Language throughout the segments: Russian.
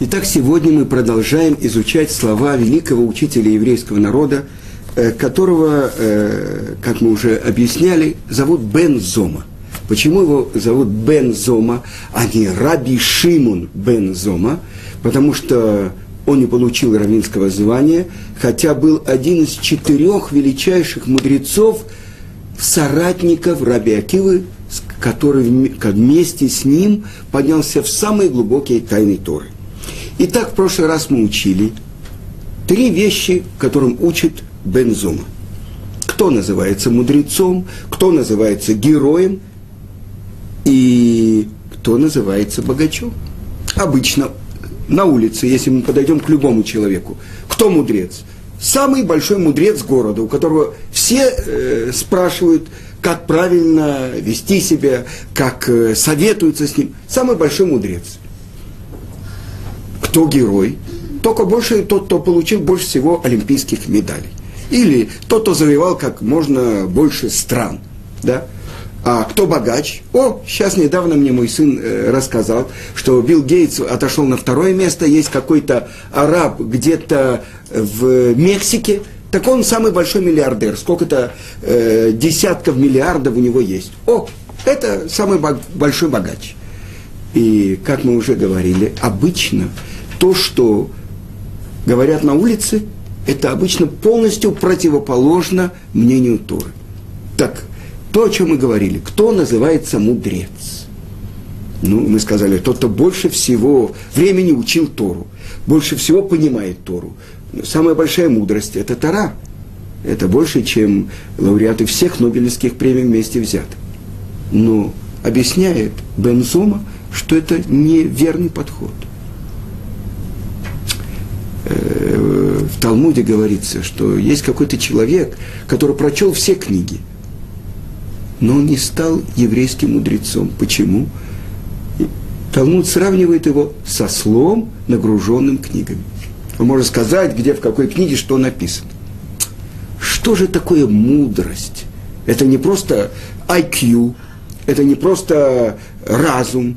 Итак, сегодня мы продолжаем изучать слова великого учителя еврейского народа, э, которого, э, как мы уже объясняли, зовут Бен Зома. Почему его зовут Бен Зома, а не Раби Шимун Бен Зома? Потому что он не получил равинского звания, хотя был один из четырех величайших мудрецов, соратников Раби Акивы, который вместе с ним поднялся в самые глубокие тайны Торы. Итак, в прошлый раз мы учили три вещи, которым учит Бензума. Кто называется мудрецом, кто называется героем и кто называется богачом. Обычно на улице, если мы подойдем к любому человеку, кто мудрец? Самый большой мудрец города, у которого все э, спрашивают, как правильно вести себя, как э, советуются с ним. Самый большой мудрец кто герой, только больше тот, кто получил больше всего олимпийских медалей. Или тот, кто завоевал как можно больше стран. Да? А кто богач? О, сейчас недавно мне мой сын э, рассказал, что Билл Гейтс отошел на второе место, есть какой-то араб где-то в Мексике, так он самый большой миллиардер, сколько-то э, десятков миллиардов у него есть. О, это самый большой богач. И, как мы уже говорили, обычно то, что говорят на улице, это обычно полностью противоположно мнению Торы. Так, то, о чем мы говорили, кто называется мудрец? Ну, мы сказали, тот, кто больше всего времени учил Тору, больше всего понимает Тору. Самая большая мудрость – это Тора. Это больше, чем лауреаты всех Нобелевских премий вместе взяты. Но объясняет Бензома, что это неверный подход – в Талмуде говорится, что есть какой-то человек, который прочел все книги, но он не стал еврейским мудрецом. Почему? Талмуд сравнивает его со слом, нагруженным книгами. Он может сказать, где, в какой книге что написано. Что же такое мудрость? Это не просто IQ, это не просто разум,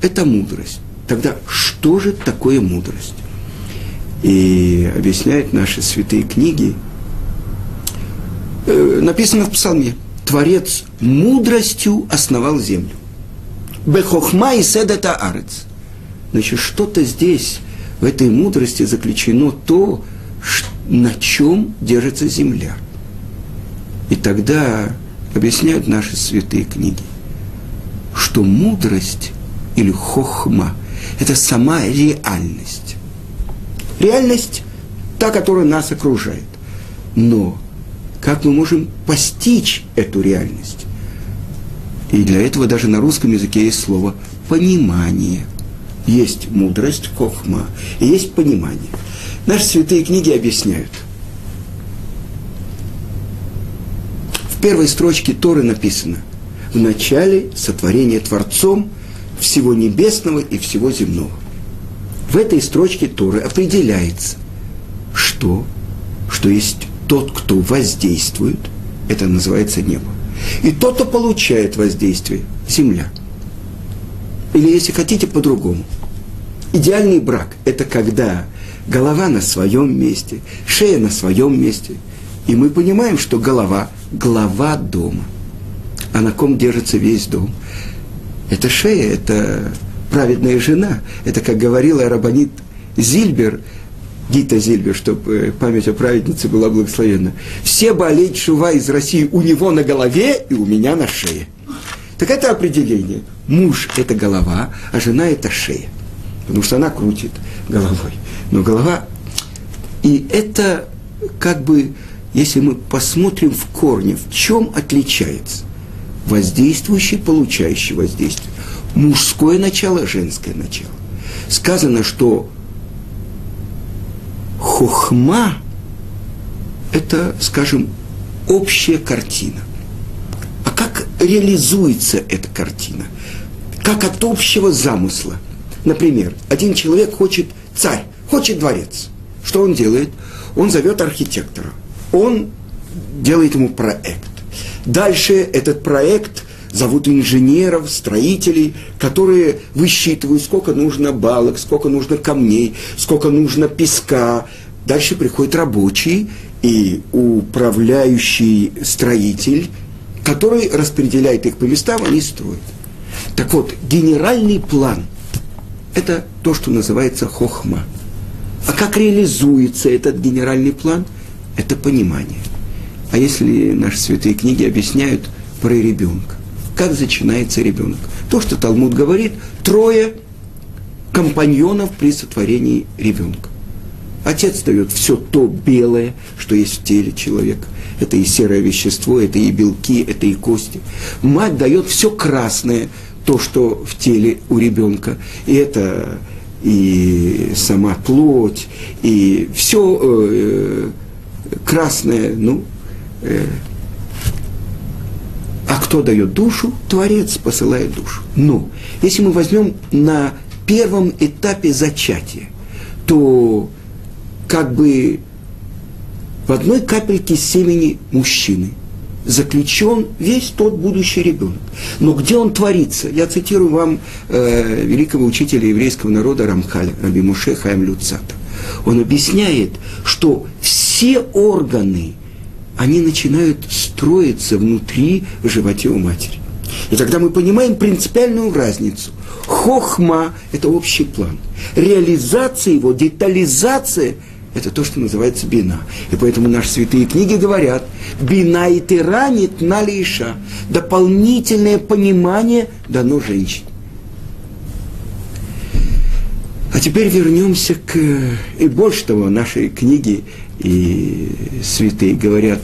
это мудрость. Тогда что же такое мудрость? И объясняют наши святые книги, э, написано в Псалме, Творец мудростью основал землю. Бехохма и седата арец. Значит, что-то здесь, в этой мудрости заключено то, на чем держится земля. И тогда объясняют наши святые книги, что мудрость или хохма – это сама реальность. Реальность та, которая нас окружает. Но как мы можем постичь эту реальность? И для этого даже на русском языке есть слово «понимание». Есть мудрость, хохма, и есть понимание. Наши святые книги объясняют. В первой строчке Торы написано «В начале сотворения Творцом всего небесного и всего земного». В этой строчке Торы определяется, что, что есть тот, кто воздействует, это называется небо, и тот, кто получает воздействие, земля. Или, если хотите, по-другому. Идеальный брак – это когда голова на своем месте, шея на своем месте. И мы понимаем, что голова – глава дома. А на ком держится весь дом? Это шея, это праведная жена. Это, как говорила Рабанит Зильбер, Гита Зильбер, чтобы э, память о праведнице была благословенна. Все болеть шува из России у него на голове и у меня на шее. Так это определение. Муж – это голова, а жена – это шея. Потому что она крутит головой. Но голова... И это как бы, если мы посмотрим в корне, в чем отличается воздействующий, получающий воздействие мужское начало, женское начало. Сказано, что хохма – это, скажем, общая картина. А как реализуется эта картина? Как от общего замысла. Например, один человек хочет царь, хочет дворец. Что он делает? Он зовет архитектора. Он делает ему проект. Дальше этот проект зовут инженеров, строителей, которые высчитывают, сколько нужно балок, сколько нужно камней, сколько нужно песка. Дальше приходит рабочий и управляющий строитель, который распределяет их по местам, они строят. Так вот, генеральный план – это то, что называется хохма. А как реализуется этот генеральный план? Это понимание. А если наши святые книги объясняют про ребенка, как зачинается ребенок? То, что Талмуд говорит, трое компаньонов при сотворении ребенка. Отец дает все то белое, что есть в теле человека. Это и серое вещество, это и белки, это и кости. Мать дает все красное, то, что в теле у ребенка. И это и сама плоть, и все э, красное, ну, э, а кто дает душу? Творец посылает душу. Но если мы возьмем на первом этапе зачатия, то как бы в одной капельке семени мужчины заключен весь тот будущий ребенок. Но где он творится? Я цитирую вам э, великого учителя еврейского народа Рамхаля, Раби Муше Хаим Люцата. Он объясняет, что все органы, они начинают строиться внутри в животе у матери. И тогда мы понимаем принципиальную разницу. Хохма – это общий план. Реализация его, детализация – это то, что называется бина. И поэтому наши святые книги говорят, бина и тиранит на лиша. Дополнительное понимание дано женщине. А теперь вернемся к... И больше того, наши книги и святые говорят,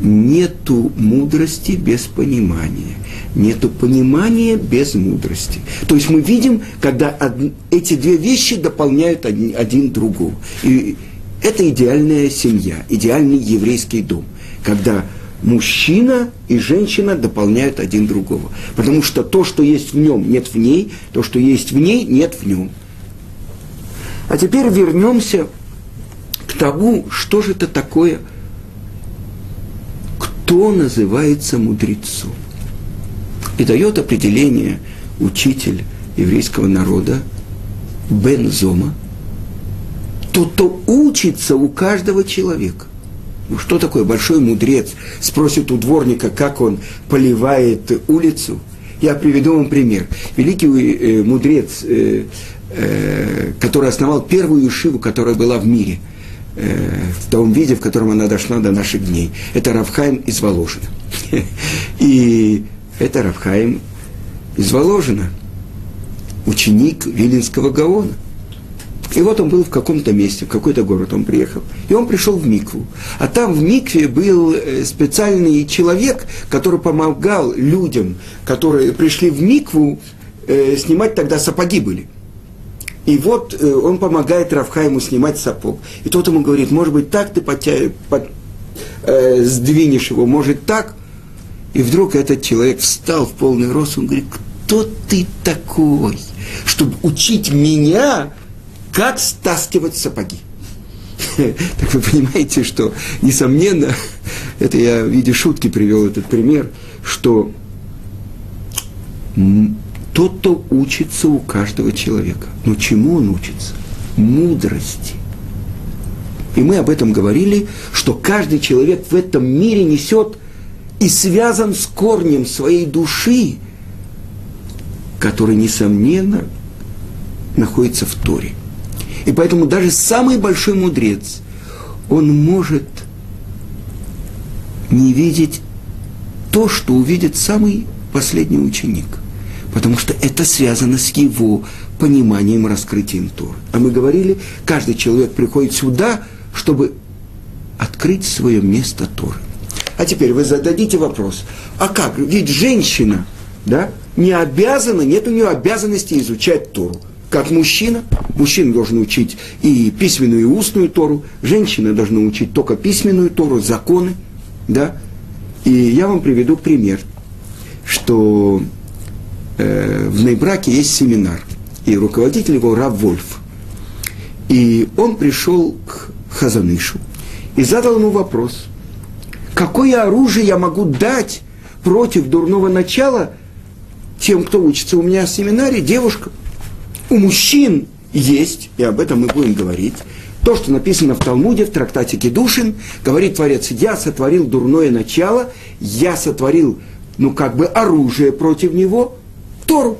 нету мудрости без понимания. Нету понимания без мудрости. То есть мы видим, когда од... эти две вещи дополняют один, один другого. И это идеальная семья, идеальный еврейский дом, когда мужчина и женщина дополняют один другого. Потому что то, что есть в нем, нет в ней, то, что есть в ней, нет в нем. А теперь вернемся к тому, что же это такое, кто называется мудрецом. И дает определение учитель еврейского народа Бен Зома, тот, кто учится у каждого человека. Ну, что такое большой мудрец? Спросит у дворника, как он поливает улицу. Я приведу вам пример. Великий э, мудрец э, Э, который основал первую ешиву, которая была в мире, в том виде, в котором она дошла до наших дней. Это Равхаим из Воложина. И это Равхаим из Воложина, ученик Вилинского Гаона. И вот он был в каком-то месте, в какой-то город он приехал. И он пришел в Микву. А там в Микве был э, специальный человек, который помогал людям, которые пришли в Микву, снимать тогда сапоги были. И вот э, он помогает Равхайму снимать сапог. И тот ему говорит, может быть, так ты потя... под... э, сдвинешь его, может так. И вдруг этот человек встал в полный рост, он говорит, кто ты такой, чтобы учить меня, как стаскивать сапоги? Так вы понимаете, что, несомненно, это я в виде шутки привел этот пример, что тот, кто учится у каждого человека. Но чему он учится? Мудрости. И мы об этом говорили, что каждый человек в этом мире несет и связан с корнем своей души, который, несомненно, находится в Торе. И поэтому даже самый большой мудрец, он может не видеть то, что увидит самый последний ученик – потому что это связано с его пониманием, раскрытием Торы. А мы говорили, каждый человек приходит сюда, чтобы открыть свое место Торы. А теперь вы зададите вопрос, а как? Ведь женщина, да, не обязана, нет у нее обязанности изучать Тору. Как мужчина, мужчина должен учить и письменную, и устную Тору, женщина должна учить только письменную Тору, законы, да. И я вам приведу пример, что э, в Нейбраке есть семинар, и руководитель его Рав Вольф. И он пришел к Хазанышу и задал ему вопрос, какое оружие я могу дать против дурного начала тем, кто учится у меня в семинаре, девушка. У мужчин есть, и об этом мы будем говорить, то, что написано в Талмуде, в трактате Кедушин, говорит Творец, я сотворил дурное начало, я сотворил, ну, как бы оружие против него, Тору.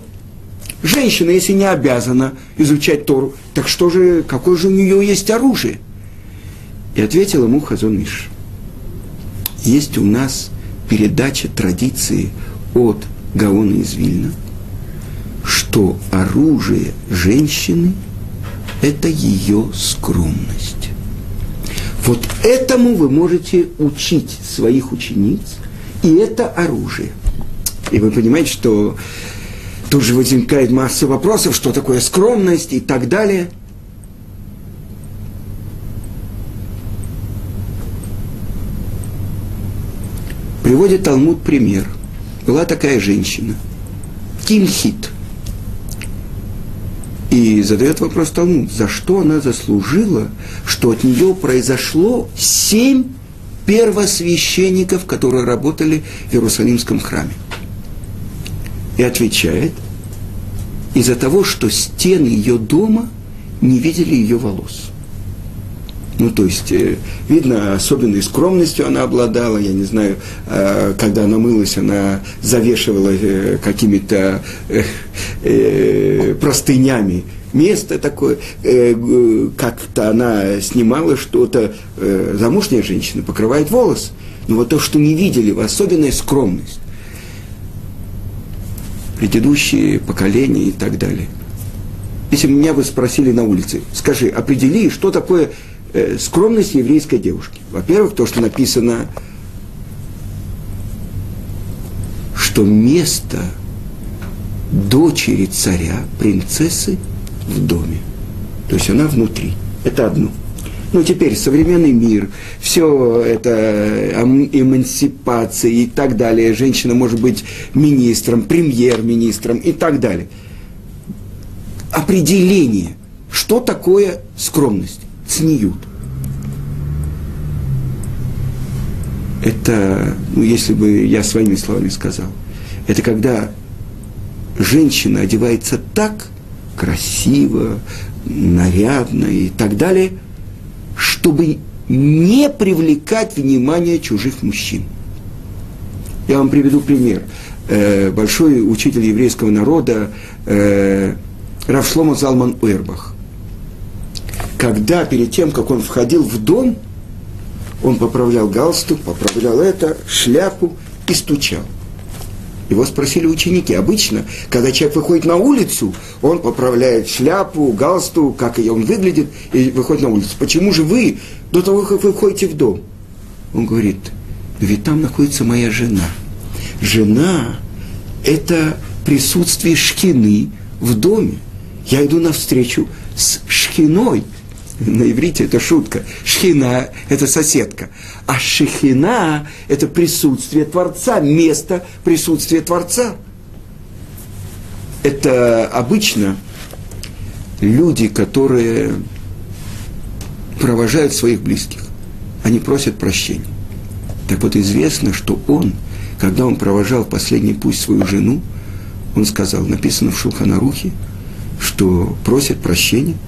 Женщина, если не обязана изучать Тору, так что же, какое же у нее есть оружие? И ответил ему Хазон Миш. Есть у нас передача традиции от Гаона из Вильна, что оружие женщины – это ее скромность. Вот этому вы можете учить своих учениц, и это оружие. И вы понимаете, что тут же возникает масса вопросов, что такое скромность и так далее. Приводит Талмуд пример. Была такая женщина, Кимхит. И задает вопрос Талмуд, за что она заслужила, что от нее произошло семь первосвященников, которые работали в Иерусалимском храме. И отвечает, из-за того, что стены ее дома не видели ее волос. Ну, то есть, э, видно, особенной скромностью она обладала, я не знаю, э, когда она мылась, она завешивала э, какими-то простынями. Место такое, как-то она снимала что-то, замужняя женщина покрывает волос, но вот то, что не видели, особенная скромность предыдущие поколения и так далее. Если меня вы спросили на улице, скажи, определи, что такое э, скромность еврейской девушки. Во-первых, то, что написано, что место дочери царя, принцессы в доме. То есть она внутри. Это одно – ну, теперь современный мир, все это эмансипация и так далее. Женщина может быть министром, премьер-министром и так далее. Определение, что такое скромность, цниют. Это, ну, если бы я своими словами сказал, это когда женщина одевается так красиво, нарядно и так далее – чтобы не привлекать внимание чужих мужчин. Я вам приведу пример. Э, большой учитель еврейского народа э, Равшлома Залман Уэрбах. Когда перед тем, как он входил в дом, он поправлял галстук, поправлял это, шляпу и стучал. Его спросили ученики. Обычно, когда человек выходит на улицу, он поправляет шляпу, галстук, как ее он выглядит, и выходит на улицу. Почему же вы, до того, как вы входите в дом? Он говорит, ведь там находится моя жена. Жена – это присутствие шкины в доме. Я иду навстречу с шкиной – на иврите это шутка. Шхина – это соседка. А шехина – это присутствие Творца, место присутствия Творца. Это обычно люди, которые провожают своих близких. Они просят прощения. Так вот известно, что он, когда он провожал последний путь свою жену, он сказал, написано в Шулханарухе, что просит прощения –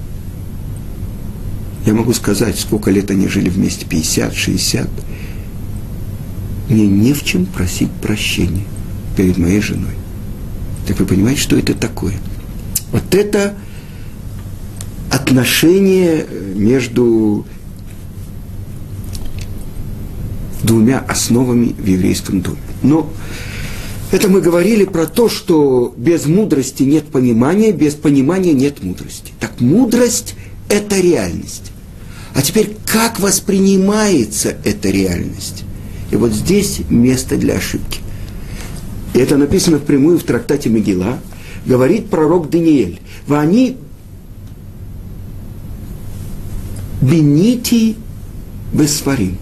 я могу сказать, сколько лет они жили вместе, 50, 60. Мне не в чем просить прощения перед моей женой. Так вы понимаете, что это такое? Вот это отношение между двумя основами в еврейском доме. Но это мы говорили про то, что без мудрости нет понимания, без понимания нет мудрости. Так мудрость – это реальность. А теперь, как воспринимается эта реальность? И вот здесь место для ошибки. И это написано впрямую в трактате Мегила. Говорит пророк Даниэль. Вани бенити бесварим.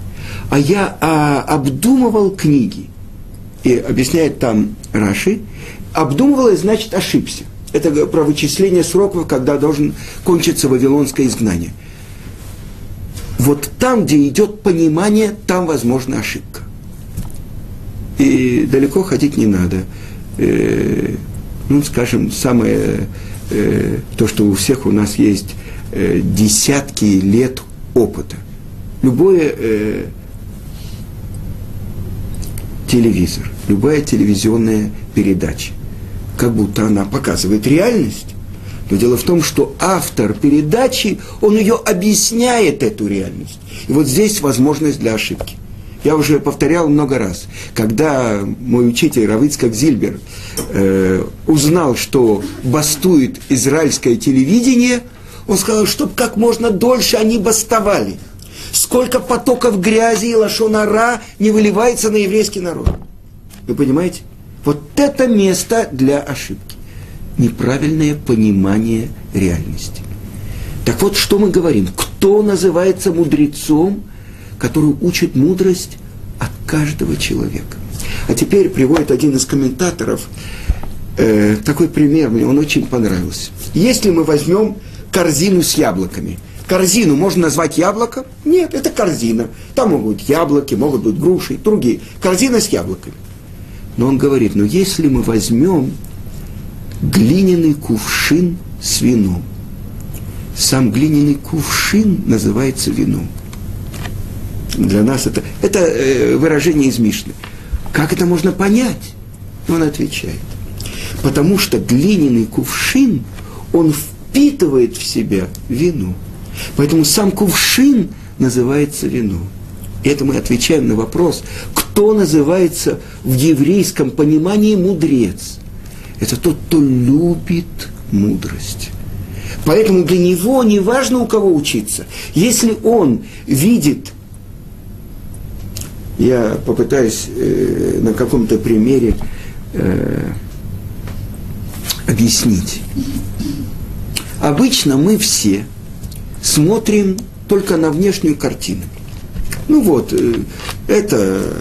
А я а, обдумывал книги. И объясняет там Раши. Обдумывал, значит, ошибся. Это про вычисление сроков, когда должен кончиться вавилонское изгнание – вот там, где идет понимание, там возможна ошибка. И далеко ходить не надо. Э, ну, скажем, самое, э, то, что у всех у нас есть э, десятки лет опыта. Любое э, телевизор, любая телевизионная передача, как будто она показывает реальность. Но дело в том, что автор передачи, он ее объясняет, эту реальность. И вот здесь возможность для ошибки. Я уже повторял много раз, когда мой учитель Равицкак Зильбер э, узнал, что бастует израильское телевидение, он сказал, чтобы как можно дольше они бастовали. Сколько потоков грязи и лошонара не выливается на еврейский народ. Вы понимаете? Вот это место для ошибки. Неправильное понимание реальности. Так вот, что мы говорим? Кто называется мудрецом – который учит мудрость от каждого человека. А теперь приводит один из комментаторов э, такой пример, мне он очень понравился. Если мы возьмем корзину с яблоками, корзину можно назвать яблоком? Нет, это корзина. Там могут быть яблоки, могут быть груши, другие. Корзина с яблоками. Но он говорит, ну если мы возьмем глиняный кувшин с вином, сам глиняный кувшин называется вином. Для нас это, это э, выражение из Мишны. Как это можно понять? Он отвечает. Потому что глиняный кувшин, он впитывает в себя вино. Поэтому сам кувшин называется вино. И это мы отвечаем на вопрос, кто называется в еврейском понимании мудрец. Это тот, кто любит мудрость. Поэтому для него не важно, у кого учиться. Если он видит я попытаюсь э, на каком-то примере э, объяснить. Обычно мы все смотрим только на внешнюю картину. Ну вот, э, это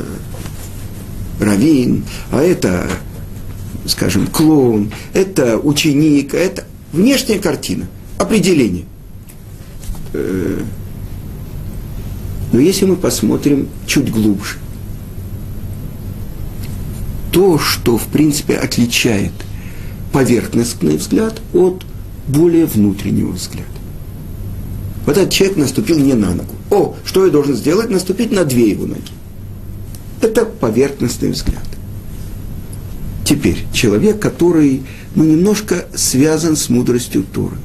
раввин, а это, скажем, клоун, это ученик, это внешняя картина, определение. Э, но если мы посмотрим чуть глубже, то, что, в принципе, отличает поверхностный взгляд от более внутреннего взгляда. Вот этот человек наступил не на ногу. О, что я должен сделать? Наступить на две его ноги. Это поверхностный взгляд. Теперь, человек, который ну, немножко связан с мудростью Торы.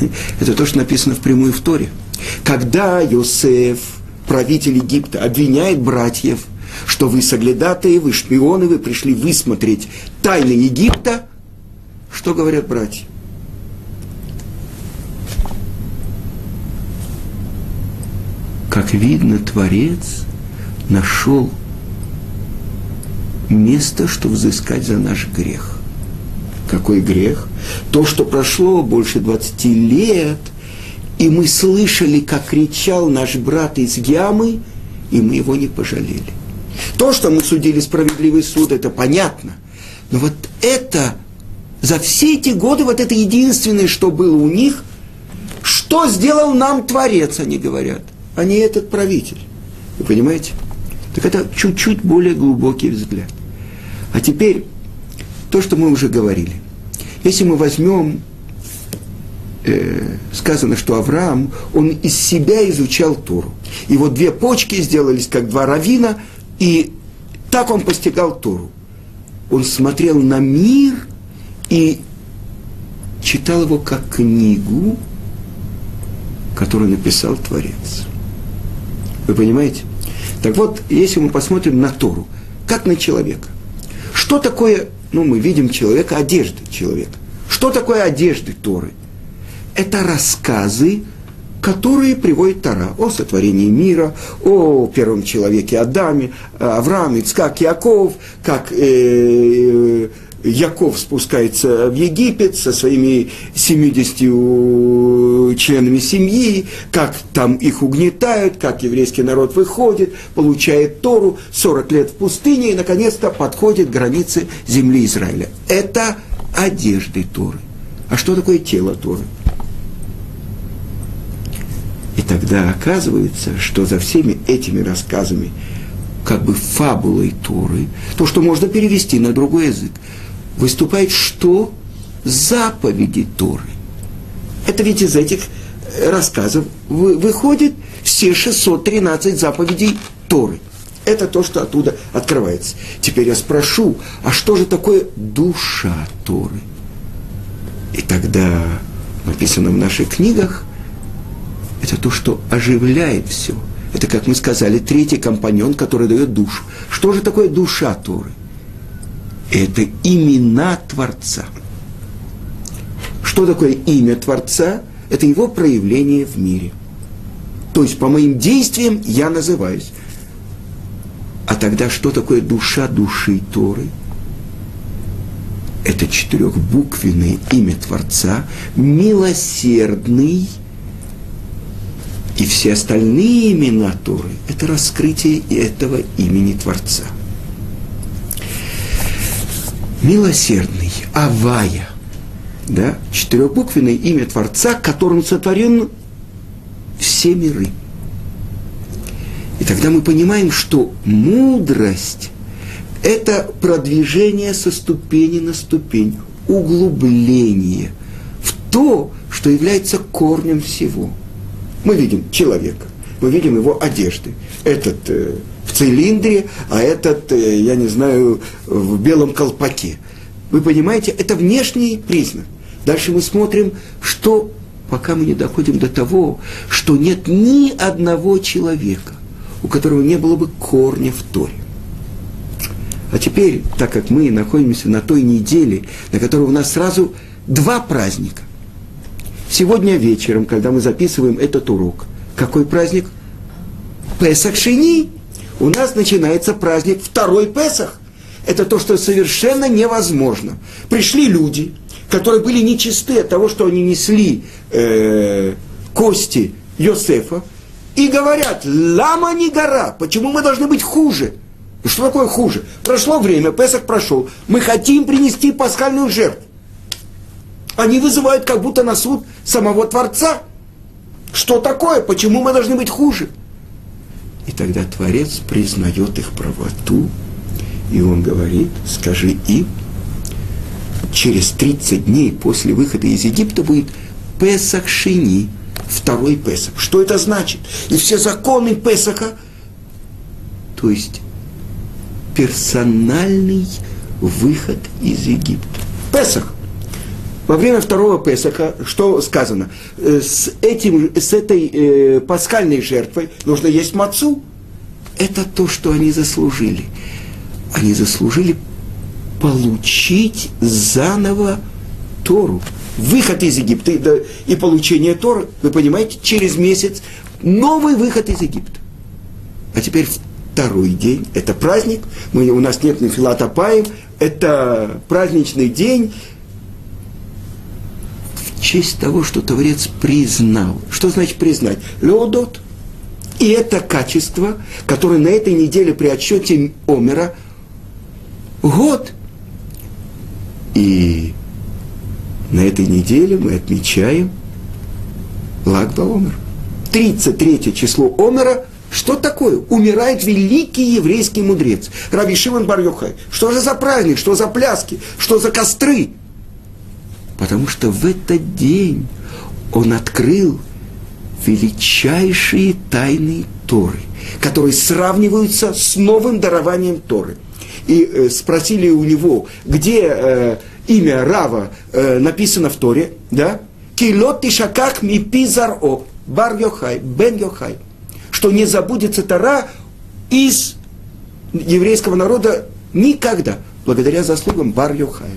Это то, что написано в прямую в Торе – когда Йосеф, правитель Египта, обвиняет братьев, что вы соглядатые, вы шпионы, вы пришли высмотреть тайны Египта, что говорят братья? Как видно, Творец нашел место, чтобы взыскать за наш грех. Какой грех? То, что прошло больше 20 лет – и мы слышали, как кричал наш брат из ямы, и мы его не пожалели. То, что мы судили справедливый суд, это понятно. Но вот это, за все эти годы, вот это единственное, что было у них, что сделал нам Творец, они говорят, а не этот правитель. Вы понимаете? Так это чуть-чуть более глубокий взгляд. А теперь то, что мы уже говорили. Если мы возьмем э, сказано, что Авраам, он из себя изучал Тору. И вот две почки сделались, как два равина, и так он постигал Тору. Он смотрел на мир и читал его как книгу, которую написал Творец. Вы понимаете? Так вот, если мы посмотрим на Тору, как на человека. Что такое, ну, мы видим человека, одежды человека. Что такое одежды Торы? это рассказы, которые приводит Тара о сотворении мира, о первом человеке Адаме, Авраам, Ицкак, Яков, как э, Яков спускается в Египет со своими 70 членами семьи, как там их угнетают, как еврейский народ выходит, получает Тору, 40 лет в пустыне и, наконец-то, подходит к границе земли Израиля. Это одежды Торы. А что такое тело Торы? И тогда оказывается, что за всеми этими рассказами как бы фабулой Торы, то, что можно перевести на другой язык, выступает что? Заповеди Торы. Это ведь из этих рассказов выходит все 613 заповедей Торы. Это то, что оттуда открывается. Теперь я спрошу, а что же такое душа Торы? И тогда написано в наших книгах, это то, что оживляет все. Это, как мы сказали, третий компаньон, который дает душу. Что же такое душа Торы? Это имена Творца. Что такое имя Творца? Это его проявление в мире. То есть по моим действиям я называюсь. А тогда что такое душа души Торы? Это четырехбуквенное имя Творца, милосердный, и все остальные имена Торы – это раскрытие этого имени Творца. Милосердный, Авая, да, четырехбуквенное имя Творца, которым сотворен все миры – и тогда мы понимаем, что мудрость – это продвижение со ступени на ступень, углубление в то, что является корнем всего. Мы видим человека, мы видим его одежды. Этот э, цилиндре, а этот, э, я не знаю, в белом колпаке. Вы понимаете, это внешний признак. Дальше мы смотрим, что пока мы не доходим до того, что нет ни одного человека, у которого не было бы корня в Торе. А теперь, так как мы находимся на той неделе, на которой у нас сразу два праздника. Сегодня вечером, когда мы записываем этот урок, какой праздник? Песах Шини. У нас начинается праздник второй Песах. Это то, что совершенно невозможно. Пришли люди, которые были нечисты от того, что они несли э, кости Йосефа, и говорят, лама не гора, почему мы должны быть хуже? Что такое хуже? Прошло время, Песах прошел, мы хотим принести пасхальную жертву. Они вызывают как будто на суд самого Творца. Что такое? Почему мы должны быть хуже? И тогда Творец признает их правоту, и он говорит, скажи им, через 30 дней после выхода из Египта будет Песах Шини – второй Песах. Что это значит? И все законы Песаха, то есть персональный выход из Египта. Песах. Во время второго Песаха, что сказано? Э, с, этим, с этой э, пасхальной жертвой нужно есть мацу. Это то, что они заслужили. Они заслужили получить заново Тору выход из Египта и получение Тора, вы понимаете, через месяц новый выход из Египта. А теперь второй день, это праздник, мы, у нас нет нафилата паем, это праздничный день честь того, что Творец признал. Что значит признать? Леодот. И это качество, которое на этой неделе при отсчете Омера год. И на этой неделе мы отмечаем Лагба Омер. 33 число Омера что такое? Умирает великий еврейский мудрец. Раби Шимон. Что же за праздник, что за пляски, что за костры? Потому что в этот день он открыл величайшие тайны Торы, которые сравниваются с новым дарованием Торы. И э, спросили у него, где э, имя Рава э, написано в Торе, да? Килот тишаках ми пизар о, бар Йохай, бен Йохай. Что не забудется Тора из еврейского народа никогда, благодаря заслугам бар Йохая,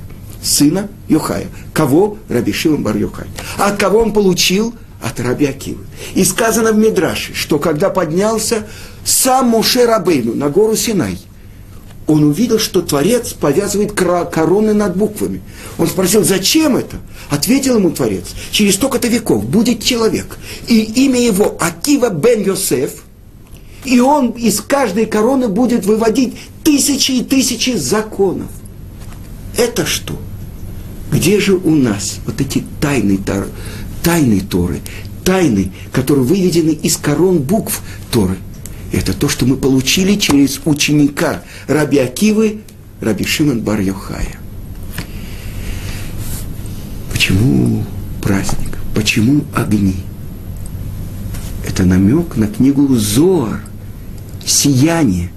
сына Йохая. Кого? Раби Шимон бар Йохай. А от кого он получил? От Раби Акивы. И сказано в Мидраше, что когда поднялся сам Муше Рабейну на гору Синай, он увидел, что Творец повязывает короны над буквами. Он спросил, зачем это? Ответил ему Творец, через столько-то веков будет человек, и имя его Акива бен Йосеф, и он из каждой короны будет выводить тысячи и тысячи законов. Это что? Где же у нас вот эти тайны, тайны Торы, тайны, которые выведены из корон букв Торы? Это то, что мы получили через ученика Раби Акивы, Раби Шимон бар -Йохая. Почему праздник? Почему огни? Это намек на книгу Зоар, сияние,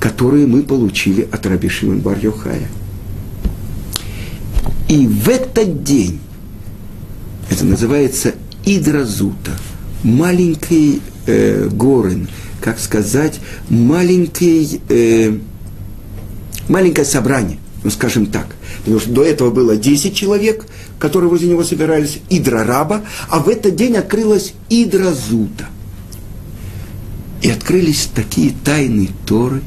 которое мы получили от Раби Шимон бар -Йохая. И в этот день, это называется Идразута, маленький э, горын, как сказать, маленький, э, маленькое собрание, ну скажем так. Потому что до этого было 10 человек, которые возле него собирались, Идра раба, а в этот день открылась Идра Зута. И открылись такие тайны Торы.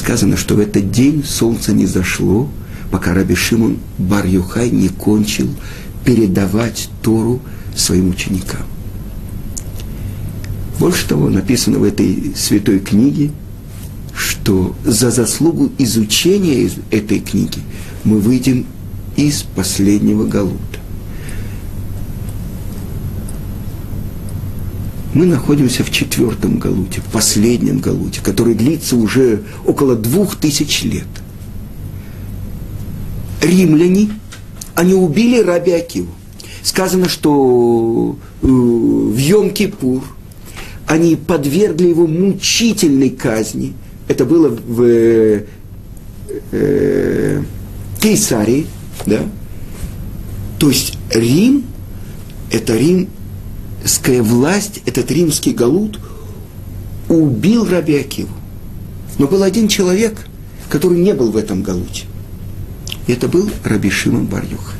Сказано, что в этот день солнце не зашло, пока Раби Шимон бар не кончил передавать Тору своим ученикам. Больше того, написано в этой святой книге, что за заслугу изучения этой книги мы выйдем из последнего галута. Мы находимся в четвертом галуте, в последнем галуте, который длится уже около двух тысяч лет. Римляне, они убили Раби Акиву. Сказано, что э, в Йом-Кипур – они подвергли его мучительной казни. Это было в э, Кейсарии, да? То есть Рим, это римская власть, этот римский галут убил Раби Акиву. Но был один человек, который не был в этом галуте. И это был Раби Шимон Барюха.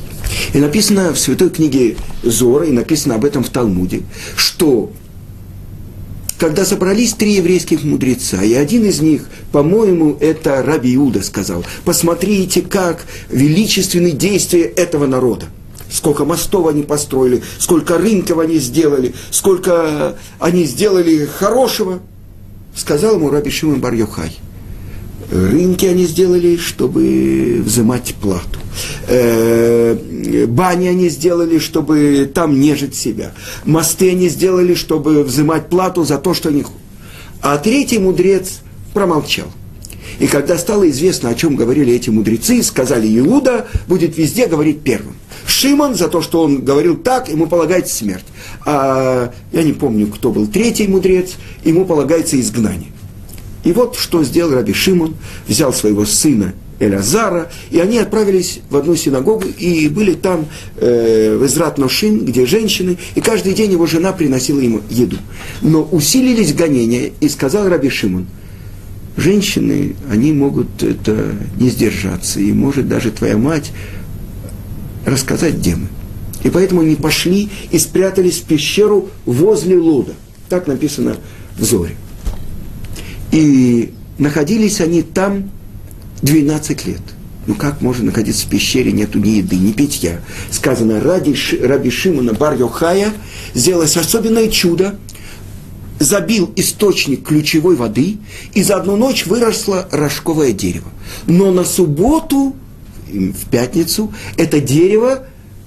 И написано в святой книге Зора, и написано об этом в Талмуде, что когда собрались три еврейских мудреца, и один из них, по-моему, это Раби Иуда сказал, посмотрите, как величественны действия этого народа. Сколько мостов они построили, сколько рынков они сделали, сколько они сделали хорошего. Сказал ему Раби Шимон бар -Йохай – Рынки они сделали, чтобы взимать плату. Э, бани они сделали, чтобы там нежить себя. Мосты они сделали, чтобы взимать плату за то, что они... А третий мудрец промолчал. И когда стало известно, о чем говорили эти мудрецы, сказали, Иуда будет везде говорить первым. Шимон за то, что он говорил так, ему полагается смерть. А я не помню, кто был третий мудрец, ему полагается изгнание. И вот что сделал Раби Шимон, взял своего сына Элязара, и они отправились в одну синагогу и были там э, в Израт Ношин, где женщины, и каждый день его жена приносила ему еду. Но усилились гонения, и сказал Раби Шимон, женщины, они могут это не сдержаться, и может даже твоя мать рассказать, где мы. И поэтому они пошли и спрятались в пещеру возле Луда. Так написано в Зоре. И находились они там 12 лет. Ну как можно находиться в пещере, нету ни еды, ни питья. Сказано, ради Раби Шимона бар Йохая сделалось особенное чудо, забил источник ключевой воды, и за одну ночь выросло рожковое дерево. Но на субботу, в пятницу, это дерево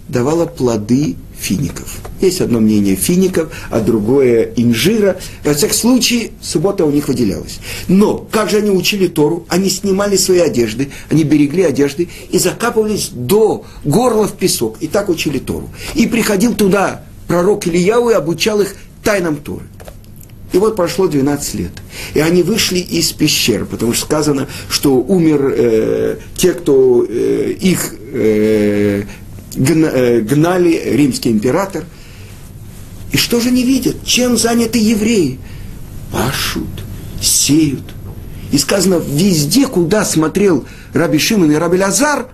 давало плоды фиников. Есть одно мнение фиников, а другое инжира. Во всяком случае, суббота у них выделялась. Но как же они учили Тору? Они снимали свои одежды, они берегли одежды и закапывались до горла в песок. И так учили Тору. И приходил туда пророк Ильяу и обучал их тайнам Торы. И вот прошло 12 лет. И они вышли из пещер, потому что сказано, что умер э, те, кто э, их э, Э, гнали римский император. И что же не видят? Чем заняты евреи? Пашут, сеют. И сказано, везде, куда смотрел Раби Шимон и Раби Лазар,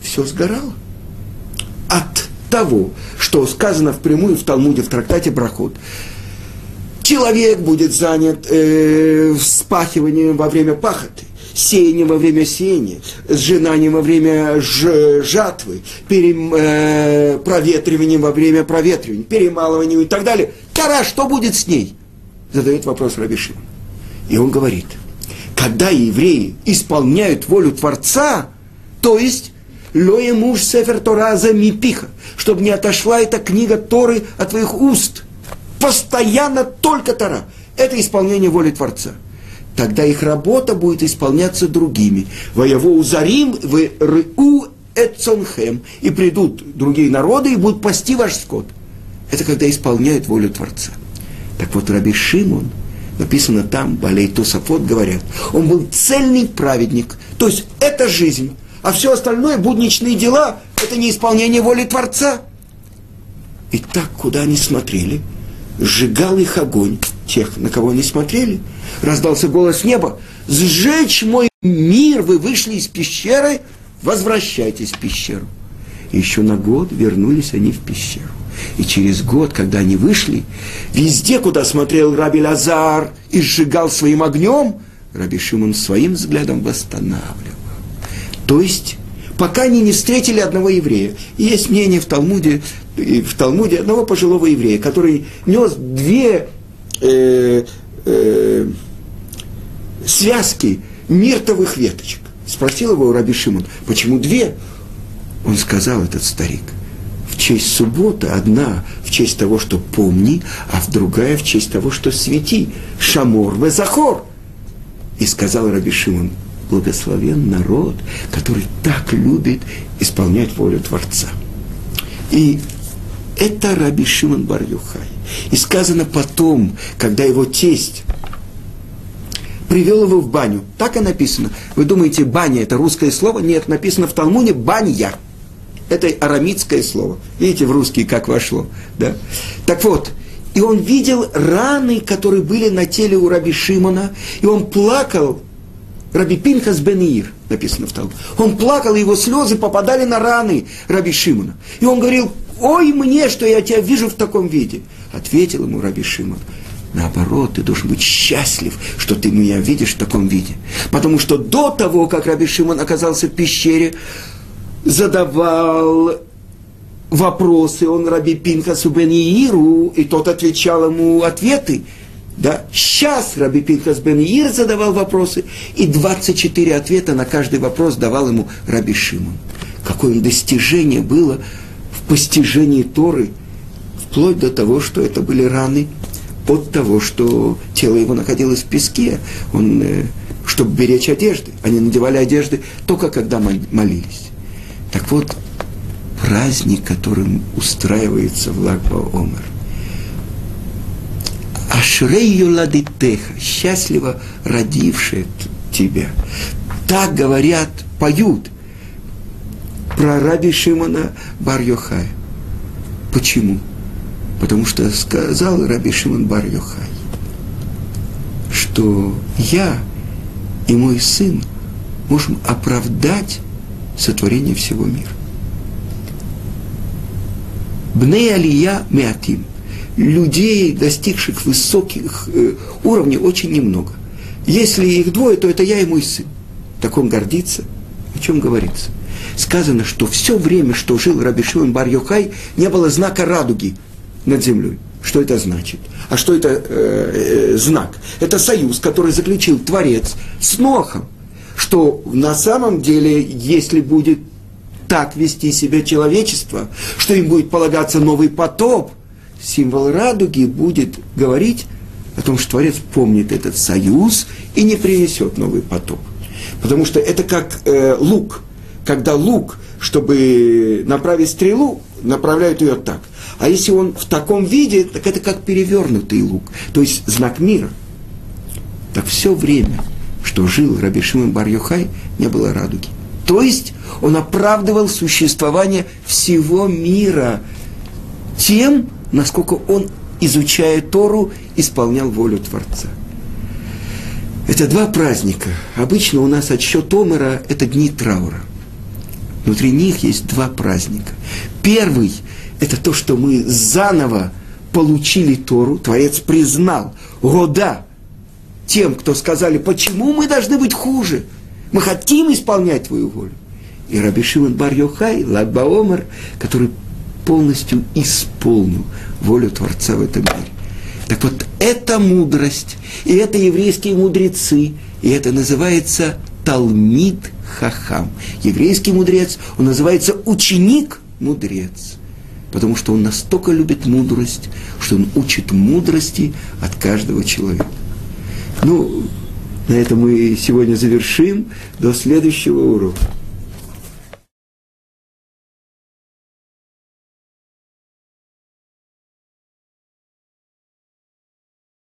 все сгорало. От того, что сказано впрямую в Талмуде, в трактате Брахот. Человек будет занят э, вспахиванием во время пахоты сеянием во время сеяния, сжинанием во время ж, жатвы, перем, э, проветриванием во время проветривания, перемалыванием и так далее. Тара, что будет с ней? Задает вопрос Рабишин. И он говорит, когда евреи исполняют волю Творца, то есть Лоя муж Сефер Тораза Мипиха, чтобы не отошла эта книга Торы от твоих уст. Постоянно только Тара. Это исполнение воли Творца. Тогда их работа будет исполняться другими. Воево узарим в рыу эцонхем. И придут другие народы и будут пасти ваш скот. Это когда исполняют волю Творца. Так вот, Раби Шимон, написано там, Балей Тософот говорят, он был цельный праведник. То есть это жизнь. А все остальное, будничные дела, это не исполнение воли Творца. И так, куда они смотрели, сжигал их огонь, тех, на кого они смотрели. Раздался голос неба, сжечь мой мир, вы вышли из пещеры, возвращайтесь в пещеру. И еще на год вернулись они в пещеру. И через год, когда они вышли, везде, куда смотрел Раби Лазар и сжигал своим огнем, Раби Шимон своим взглядом восстанавливал. То есть, пока они не встретили одного еврея. И есть мнение в Талмуде, в Талмуде одного пожилого еврея, который нес две э, э, связки миртовых веточек. Спросил его Раби Шимон, почему две? Он сказал, этот старик, в честь субботы одна в честь того, что помни, а в другая в честь того, что свети. Шамор везахор. И сказал Раби Шимон, благословен народ, который так любит исполнять волю Творца. И это Раби Шимон бар -Юхай. И сказано потом, когда его тесть привел его в баню. Так и написано. Вы думаете, баня это русское слово? Нет, написано в Талмуне банья. Это арамитское слово. Видите, в русский как вошло. Да? Так вот, и он видел раны, которые были на теле у Раби Шимона, и он плакал, Раби Пинхас бен Ир, написано в Талмуде. Он плакал, и его слезы попадали на раны Раби Шимона. И он говорил, ой мне, что я тебя вижу в таком виде. Ответил ему Раби Шимон, Наоборот, ты должен быть счастлив, что ты меня видишь в таком виде. Потому что до того, как Раби Шимон оказался в пещере, задавал вопросы, он Раби Пинхасу бен Ииру, и тот отвечал ему ответы. Да? Сейчас Раби Пинхас бен Иир задавал вопросы, и 24 ответа на каждый вопрос давал ему Раби Шимон. Какое достижение было постижении Торы, вплоть до того, что это были раны от того, что тело его находилось в песке. Он, э, чтобы беречь одежды. Они надевали одежды только когда молились. Так вот, праздник, которым устраивается в Лагба Омар. Ашрей юладитеха, счастливо родившая тебя. Так говорят, поют про раби Шимона бар -Йохай. Почему? Потому что сказал раби Шимон бар -Йохай, что я и мой сын можем оправдать сотворения всего мира. Бней Алия Меатим. Людей, достигших высоких э, уровней, очень немного. Если их двое, то это я и мой сын. Так он гордится. О чем говорится? Сказано, что все время, что жил Раби Шимон бар Йохай, не было знака радуги над землей. Что это значит? А что это э, э, знак? Это союз, который заключил Творец с Нохом что на самом деле, если будет так вести себя человечество, что им будет полагаться новый потоп, символ радуги будет говорить о том, что Творец помнит этот союз и не принесет новый потоп. Потому что это как э, лук. Когда лук, чтобы направить стрелу, направляют ее так. А если он в таком виде, так это как перевернутый лук, то есть знак мира. Так все время что жил Раби Шимон бар -Юхай, не было радуги. То есть он оправдывал существование всего мира тем, насколько он, изучая Тору, исполнял волю Творца. Это два праздника. Обычно у нас отсчет Омера – это дни траура. Внутри них есть два праздника. Первый – это то, что мы заново получили Тору, Творец признал, года, тем, кто сказали, почему мы должны быть хуже? Мы хотим исполнять твою волю. И Раби Шимон бар Йохай, Лагба Омар, который полностью исполнил волю Творца в этом мире. Так вот, это мудрость, и это еврейские мудрецы, и это называется Талмид Хахам. Еврейский мудрец, он называется ученик-мудрец. Потому что он настолько любит мудрость, что он учит мудрости от каждого человека. Ну, на этом мы сегодня завершим. До следующего урока.